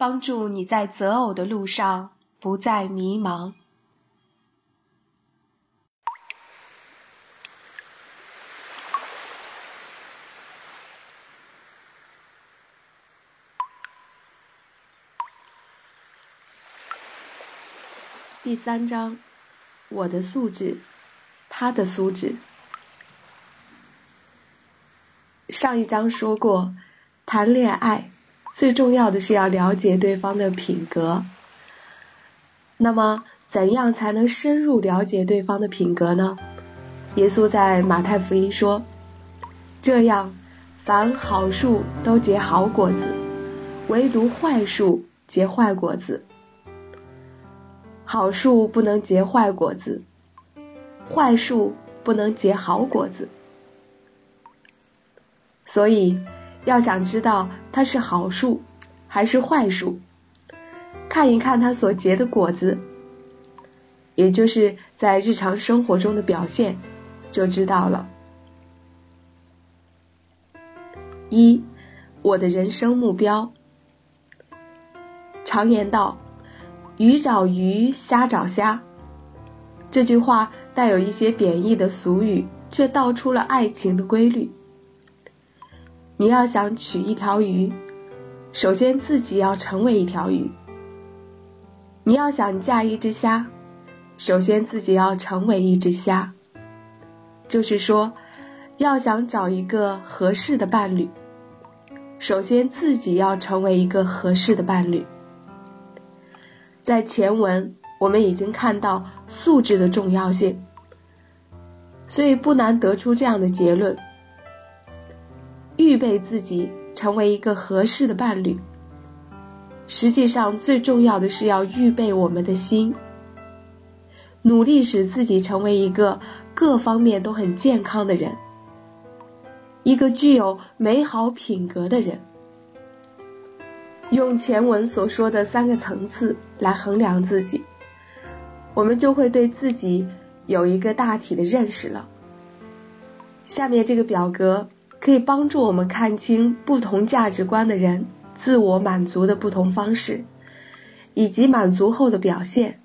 帮助你在择偶的路上不再迷茫。第三章，我的素质，他的素质。上一章说过，谈恋爱最重要的是要了解对方的品格。那么，怎样才能深入了解对方的品格呢？耶稣在马太福音说：“这样，凡好树都结好果子，唯独坏树结坏果子。好树不能结坏果子，坏树不能结好果子。”所以，要想知道它是好树还是坏树，看一看它所结的果子，也就是在日常生活中的表现，就知道了。一，我的人生目标。常言道：“鱼找鱼，虾找虾。”这句话带有一些贬义的俗语，却道出了爱情的规律。你要想娶一条鱼，首先自己要成为一条鱼；你要想嫁一只虾，首先自己要成为一只虾。就是说，要想找一个合适的伴侣，首先自己要成为一个合适的伴侣。在前文我们已经看到素质的重要性，所以不难得出这样的结论。预备自己成为一个合适的伴侣，实际上最重要的是要预备我们的心，努力使自己成为一个各方面都很健康的人，一个具有美好品格的人。用前文所说的三个层次来衡量自己，我们就会对自己有一个大体的认识了。下面这个表格。可以帮助我们看清不同价值观的人自我满足的不同方式，以及满足后的表现。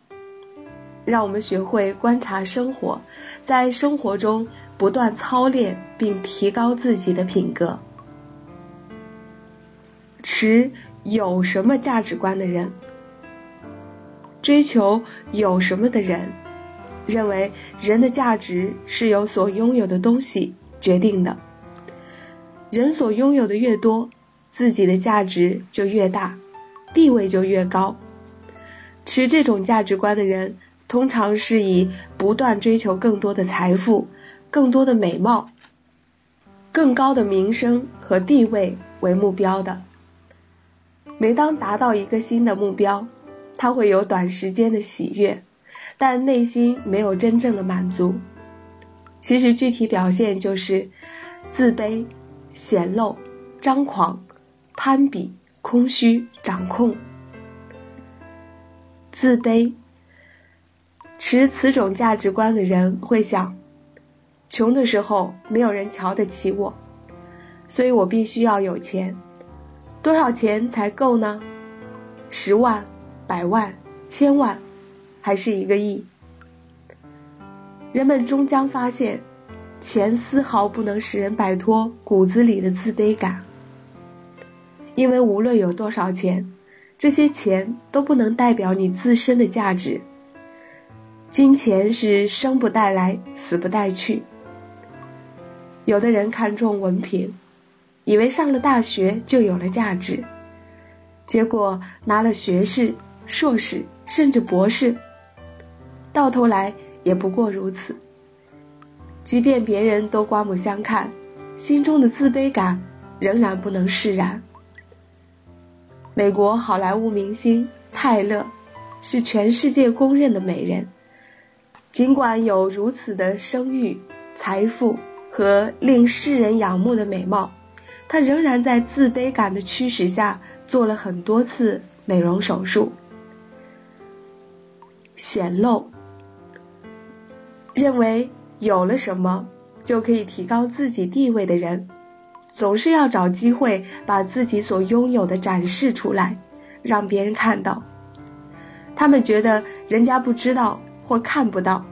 让我们学会观察生活，在生活中不断操练并提高自己的品格。持有什么价值观的人，追求有什么的人，认为人的价值是由所拥有的东西决定的。人所拥有的越多，自己的价值就越大，地位就越高。持这种价值观的人，通常是以不断追求更多的财富、更多的美貌、更高的名声和地位为目标的。每当达到一个新的目标，他会有短时间的喜悦，但内心没有真正的满足。其实具体表现就是自卑。显露、张狂、攀比、空虚、掌控、自卑。持此种价值观的人会想：穷的时候没有人瞧得起我，所以我必须要有钱。多少钱才够呢？十万、百万、千万，还是一个亿？人们终将发现。钱丝毫不能使人摆脱骨子里的自卑感，因为无论有多少钱，这些钱都不能代表你自身的价值。金钱是生不带来，死不带去。有的人看重文凭，以为上了大学就有了价值，结果拿了学士、硕士甚至博士，到头来也不过如此。即便别人都刮目相看，心中的自卑感仍然不能释然。美国好莱坞明星泰勒是全世界公认的美人，尽管有如此的声誉、财富和令世人仰慕的美貌，她仍然在自卑感的驱使下做了很多次美容手术。显露，认为。有了什么就可以提高自己地位的人，总是要找机会把自己所拥有的展示出来，让别人看到。他们觉得人家不知道或看不到，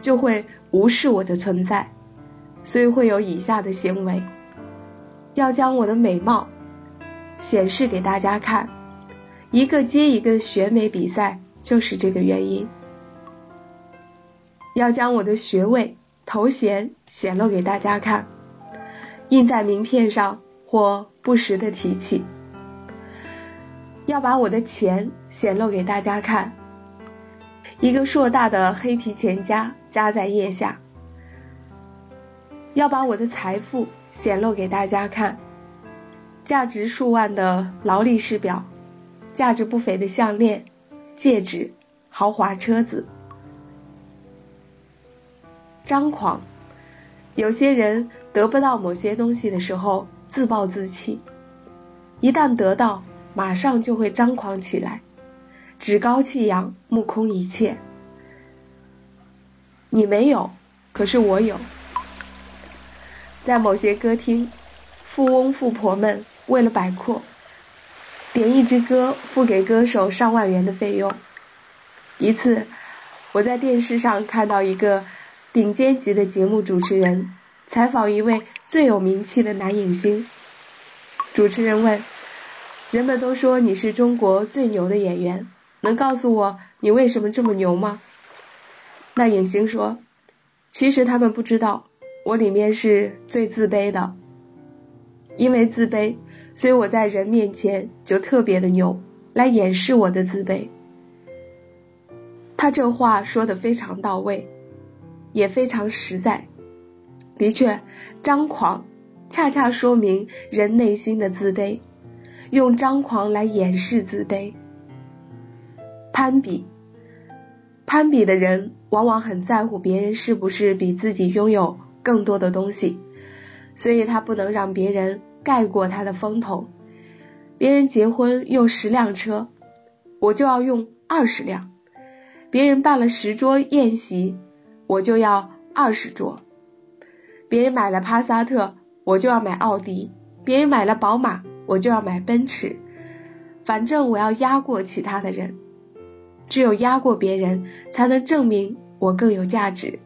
就会无视我的存在，所以会有以下的行为：要将我的美貌显示给大家看，一个接一个的选美比赛就是这个原因；要将我的学位、头衔显露给大家看，印在名片上或不时的提起。要把我的钱显露给大家看，一个硕大的黑皮钱夹夹在腋下；要把我的财富显露给大家看，价值数万的劳力士表，价值不菲的项链、戒指、豪华车子。张狂，有些人得不到某些东西的时候自暴自弃，一旦得到。马上就会张狂起来，趾高气扬，目空一切。你没有，可是我有。在某些歌厅，富翁富婆们为了摆阔，点一支歌付给歌手上万元的费用。一次，我在电视上看到一个顶尖级的节目主持人采访一位最有名气的男影星，主持人问。人们都说你是中国最牛的演员，能告诉我你为什么这么牛吗？那影星说，其实他们不知道，我里面是最自卑的，因为自卑，所以我在人面前就特别的牛，来掩饰我的自卑。他这话说的非常到位，也非常实在。的确，张狂恰恰说明人内心的自卑。用张狂来掩饰自卑，攀比，攀比的人往往很在乎别人是不是比自己拥有更多的东西，所以他不能让别人盖过他的风头。别人结婚用十辆车，我就要用二十辆；别人办了十桌宴席，我就要二十桌；别人买了帕萨特，我就要买奥迪；别人买了宝马。我就要买奔驰，反正我要压过其他的人，只有压过别人，才能证明我更有价值。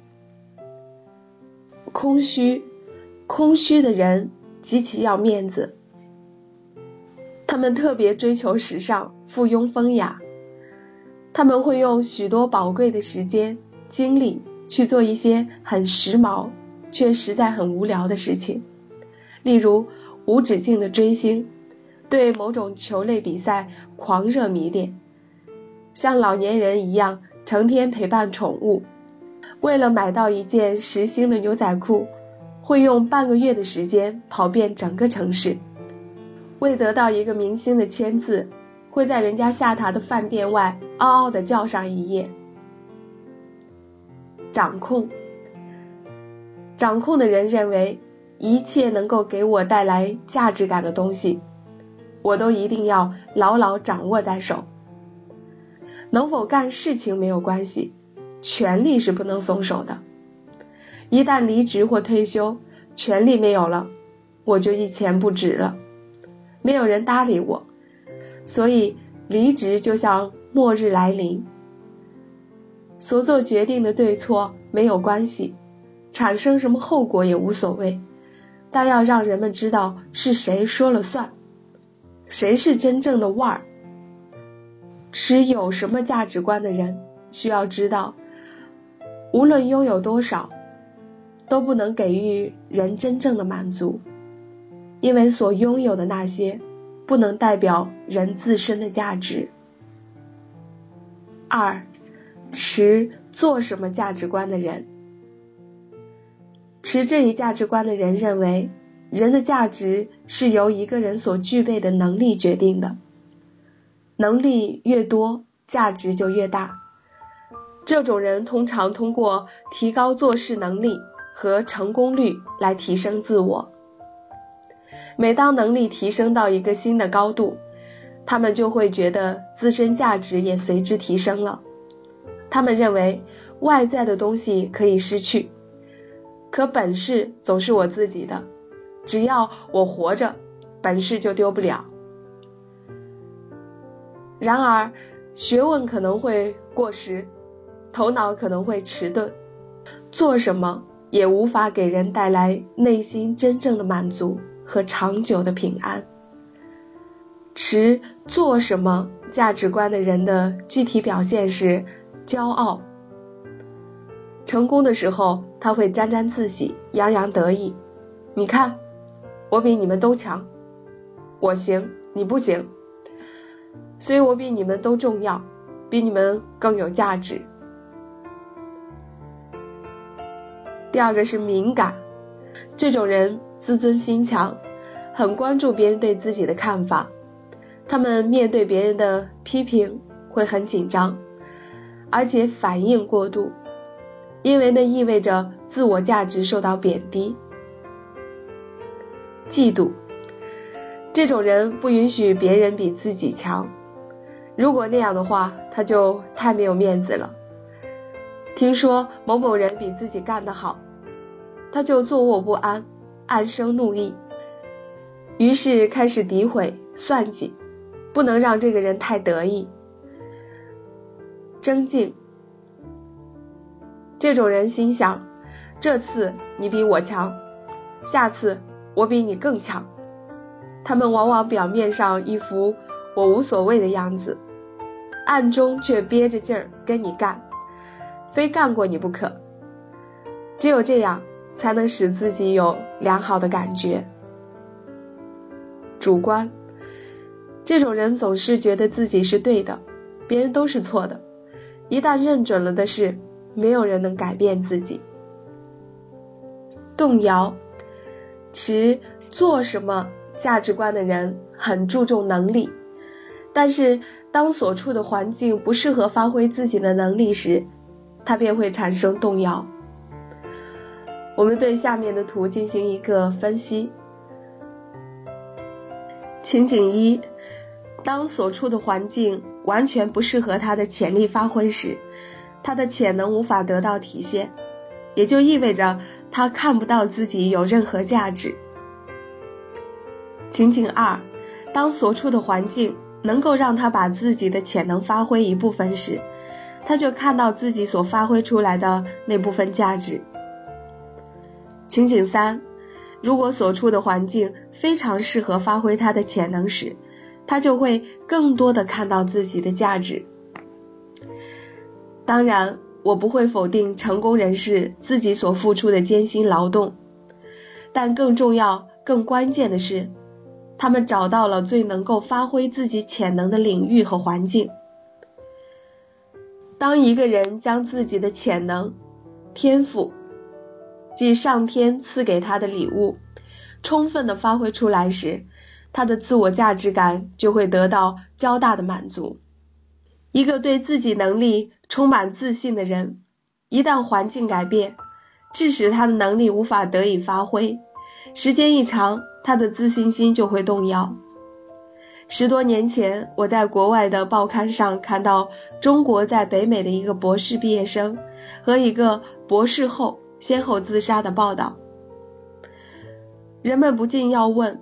空虚，空虚的人极其要面子，他们特别追求时尚、附庸风雅，他们会用许多宝贵的时间、精力去做一些很时髦却实在很无聊的事情，例如。无止境的追星，对某种球类比赛狂热迷恋，像老年人一样成天陪伴宠物，为了买到一件时兴的牛仔裤，会用半个月的时间跑遍整个城市；为得到一个明星的签字，会在人家下榻的饭店外嗷嗷的叫上一夜。掌控，掌控的人认为。一切能够给我带来价值感的东西，我都一定要牢牢掌握在手。能否干事情没有关系，权力是不能松手的。一旦离职或退休，权力没有了，我就一钱不值了，没有人搭理我。所以离职就像末日来临。所做决定的对错没有关系，产生什么后果也无所谓。但要让人们知道是谁说了算，谁是真正的腕儿。持有什么价值观的人需要知道，无论拥有多少，都不能给予人真正的满足，因为所拥有的那些不能代表人自身的价值。二，持做什么价值观的人。持这一价值观的人认为，人的价值是由一个人所具备的能力决定的，能力越多，价值就越大。这种人通常通过提高做事能力和成功率来提升自我。每当能力提升到一个新的高度，他们就会觉得自身价值也随之提升了。他们认为外在的东西可以失去。可本事总是我自己的，只要我活着，本事就丢不了。然而，学问可能会过时，头脑可能会迟钝，做什么也无法给人带来内心真正的满足和长久的平安。持做什么价值观的人的具体表现是骄傲。成功的时候，他会沾沾自喜，洋洋得意。你看，我比你们都强，我行，你不行，所以我比你们都重要，比你们更有价值。第二个是敏感，这种人自尊心强，很关注别人对自己的看法。他们面对别人的批评会很紧张，而且反应过度，因为那意味着自我价值受到贬低。嫉妒，这种人不允许别人比自己强，如果那样的话，他就太没有面子了。听说某某人比自己干得好，他就坐卧不安，暗生怒意，于是开始诋毁、算计。不能让这个人太得意。争竞，这种人心想：这次你比我强，下次我比你更强。他们往往表面上一副我无所谓的样子，暗中却憋着劲儿跟你干，非干过你不可。只有这样，才能使自己有良好的感觉。主观。这种人总是觉得自己是对的，别人都是错的。一旦认准了的事，没有人能改变自己。动摇，持做什么价值观的人很注重能力，但是当所处的环境不适合发挥自己的能力时，他便会产生动摇。我们对下面的图进行一个分析。情景一。当所处的环境完全不适合他的潜力发挥时，他的潜能无法得到体现，也就意味着他看不到自己有任何价值。情景二，当所处的环境能够让他把自己的潜能发挥一部分时，他就看到自己所发挥出来的那部分价值。情景三，如果所处的环境非常适合发挥他的潜能时，他就会更多的看到自己的价值。当然，我不会否定成功人士自己所付出的艰辛劳动，但更重要、更关键的是，他们找到了最能够发挥自己潜能的领域和环境。当一个人将自己的潜能、天赋，即上天赐给他的礼物，充分的发挥出来时，他的自我价值感就会得到较大的满足。一个对自己能力充满自信的人，一旦环境改变，致使他的能力无法得以发挥，时间一长，他的自信心就会动摇。十多年前，我在国外的报刊上看到中国在北美的一个博士毕业生和一个博士后先后自杀的报道，人们不禁要问。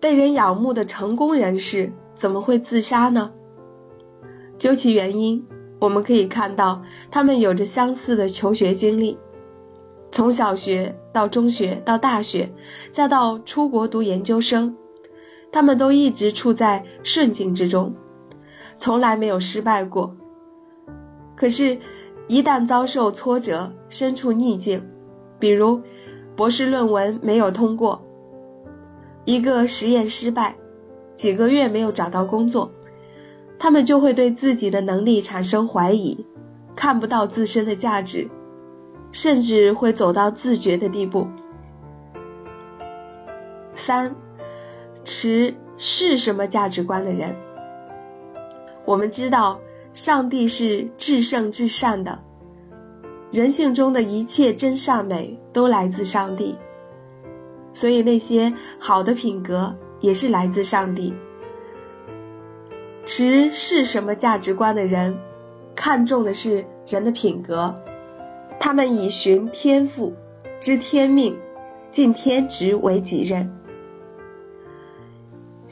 被人仰慕的成功人士怎么会自杀呢？究其原因，我们可以看到他们有着相似的求学经历，从小学到中学到大学，再到出国读研究生，他们都一直处在顺境之中，从来没有失败过。可是，一旦遭受挫折，身处逆境，比如博士论文没有通过。一个实验失败，几个月没有找到工作，他们就会对自己的能力产生怀疑，看不到自身的价值，甚至会走到自绝的地步。三，持是什么价值观的人？我们知道，上帝是至圣至善的，人性中的一切真善美都来自上帝。所以那些好的品格也是来自上帝。持是什么价值观的人，看重的是人的品格，他们以寻天赋、知天命、尽天职为己任。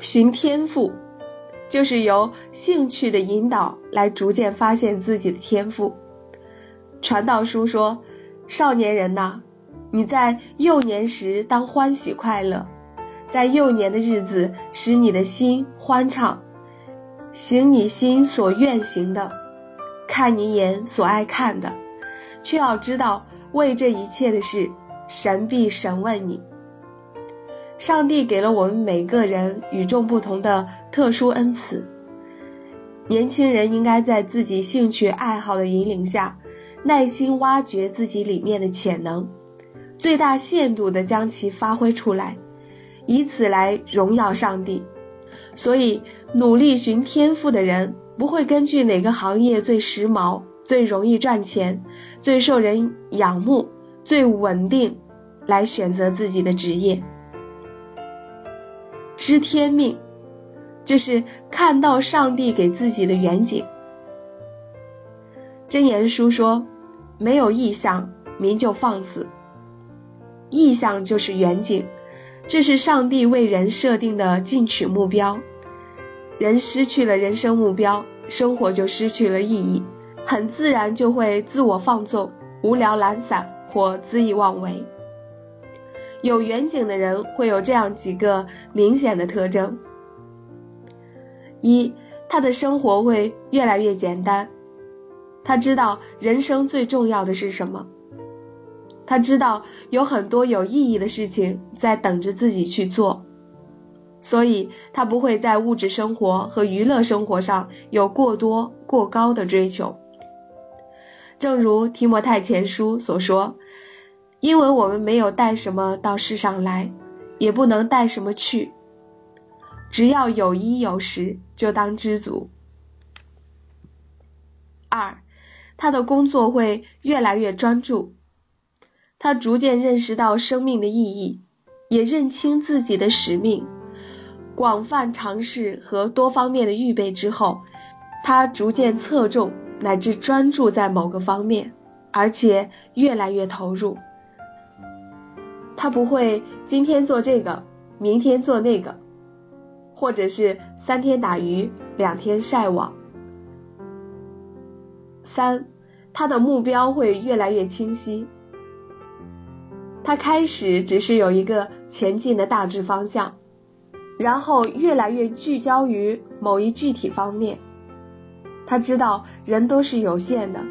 寻天赋，就是由兴趣的引导来逐渐发现自己的天赋。传道书说：“少年人呐，你在幼年时当欢喜快乐，在幼年的日子使你的心欢畅，行你心所愿行的，看你眼所爱看的，却要知道为这一切的事，神必审问你。”上帝给了我们每个人与众不同的特殊恩赐，年轻人应该在自己兴趣爱好的引领下，耐心挖掘自己里面的潜能，最大限度的将其发挥出来，以此来荣耀上帝。所以，努力寻天赋的人不会根据哪个行业最时髦、最容易赚钱、最受人仰慕、最稳定来选择自己的职业。知天命，就是看到上帝给自己的远景。真言书说：“没有意向，民就放肆。”意向就是远景，这是上帝为人设定的进取目标。人失去了人生目标，生活就失去了意义，很自然就会自我放纵、无聊懒散或恣意妄为。有远景的人会有这样几个明显的特征：一，他的生活会越来越简单，他知道人生最重要的是什么，他知道有很多有意义的事情在等着自己去做，所以他不会在物质生活和娱乐生活上有过多过高的追求。正如提摩太前书所说。因为我们没有带什么到世上来，也不能带什么去，只要有衣有食，就当知足。二，他的工作会越来越专注，他逐渐认识到生命的意义，也认清自己的使命。广泛尝试和多方面的预备之后，他逐渐侧重乃至专注在某个方面，而且越来越投入。他不会今天做这个，明天做那个，或者是三天打鱼两天晒网。三，他的目标会越来越清晰。他开始只是有一个前进的大致方向，然后越来越聚焦于某一具体方面。他知道人都是有限的，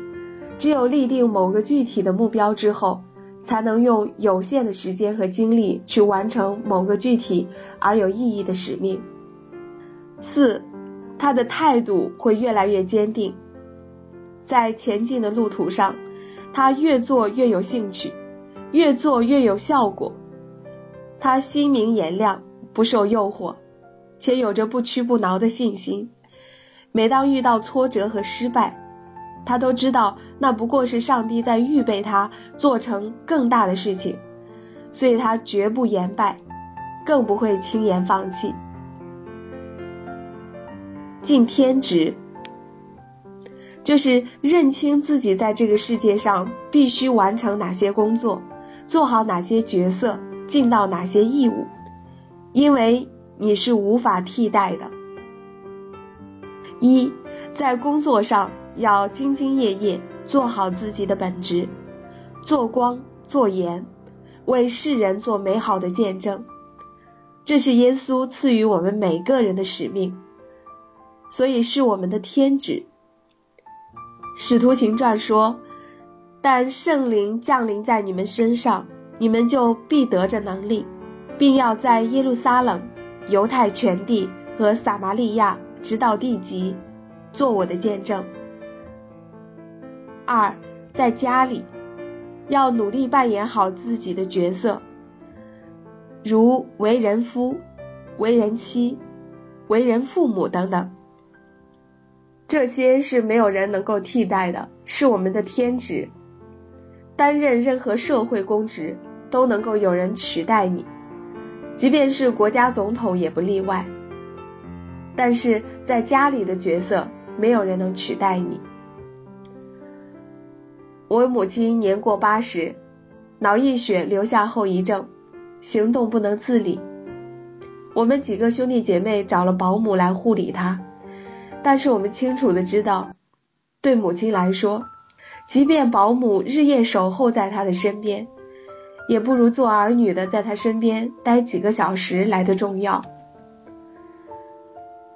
只有立定某个具体的目标之后。才能用有限的时间和精力去完成某个具体而有意义的使命。四，他的态度会越来越坚定，在前进的路途上，他越做越有兴趣，越做越有效果。他心明眼亮，不受诱惑，且有着不屈不挠的信心。每当遇到挫折和失败，他都知道。那不过是上帝在预备他做成更大的事情，所以他绝不言败，更不会轻言放弃。尽天职，就是认清自己在这个世界上必须完成哪些工作，做好哪些角色，尽到哪些义务，因为你是无法替代的。一，在工作上要兢兢业业。做好自己的本职，做光做盐，为世人做美好的见证，这是耶稣赐予我们每个人的使命，所以是我们的天职。使徒行传说：“但圣灵降临在你们身上，你们就必得着能力，并要在耶路撒冷、犹太全地和撒玛利亚直到地极，做我的见证。”二，在家里要努力扮演好自己的角色，如为人夫、为人妻、为人父母等等，这些是没有人能够替代的，是我们的天职。担任任何社会公职都能够有人取代你，即便是国家总统也不例外。但是在家里的角色，没有人能取代你。我母亲年过八十，脑溢血留下后遗症，行动不能自理。我们几个兄弟姐妹找了保姆来护理她，但是我们清楚的知道，对母亲来说，即便保姆日夜守候在她的身边，也不如做儿女的在她身边待几个小时来的重要。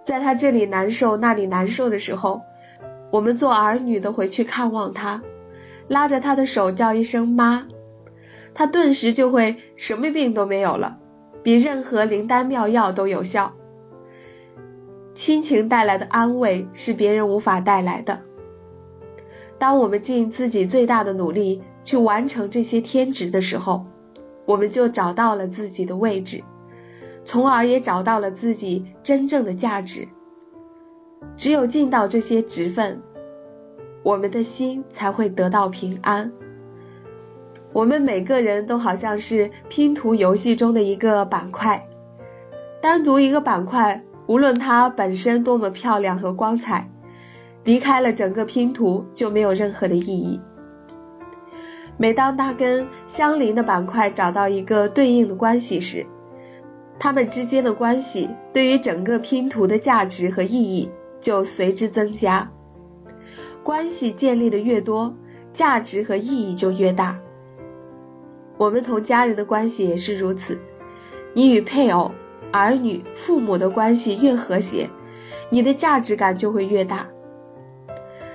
在她这里难受那里难受的时候，我们做儿女的回去看望她，拉着她的手叫一声妈，她顿时就会什么病都没有了，比任何灵丹妙药都有效。亲情带来的安慰是别人无法带来的。当我们尽自己最大的努力去完成这些天职的时候，我们就找到了自己的位置，从而也找到了自己真正的价值。只有尽到这些职分，我们的心才会得到平安。我们每个人都好像是拼图游戏中的一个板块，单独一个板块。无论它本身多么漂亮和光彩，离开了整个拼图就没有任何的意义。每当它跟相邻的板块找到一个对应的关系时，它们之间的关系对于整个拼图的价值和意义就随之增加。关系建立的越多，价值和意义就越大。我们同家人的关系也是如此，你与配偶。儿女、父母的关系越和谐，你的价值感就会越大。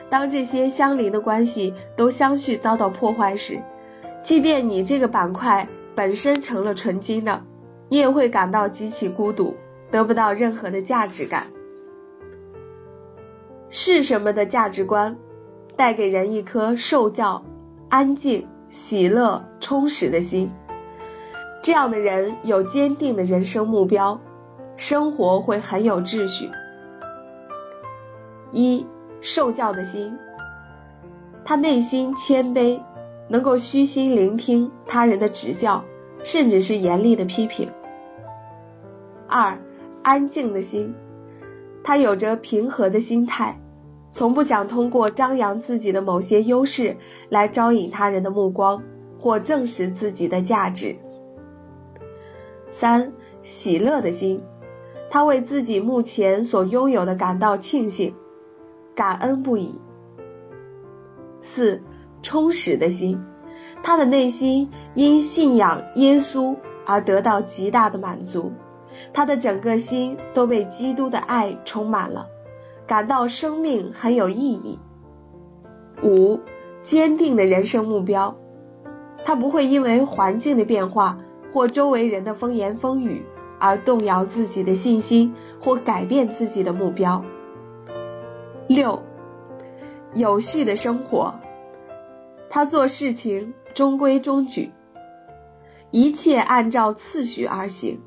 当这些相邻的关系都相续遭到破坏时，即便你这个板块本身成了纯金的，你也会感到极其孤独，得不到任何的价值感。是什么的价值观带给人一颗受教、安静、喜乐、充实的心？这样的人有坚定的人生目标，生活会很有秩序。一受教的心，他内心谦卑，能够虚心聆听他人的指教，甚至是严厉的批评。二安静的心，他有着平和的心态，从不想通过张扬自己的某些优势来招引他人的目光或证实自己的价值。三喜乐的心，他为自己目前所拥有的感到庆幸，感恩不已。四充实的心，他的内心因信仰耶稣而得到极大的满足，他的整个心都被基督的爱充满了，感到生命很有意义。五坚定的人生目标，他不会因为环境的变化。或周围人的风言风语而动摇自己的信心，或改变自己的目标。六，有序的生活，他做事情中规中矩，一切按照次序而行，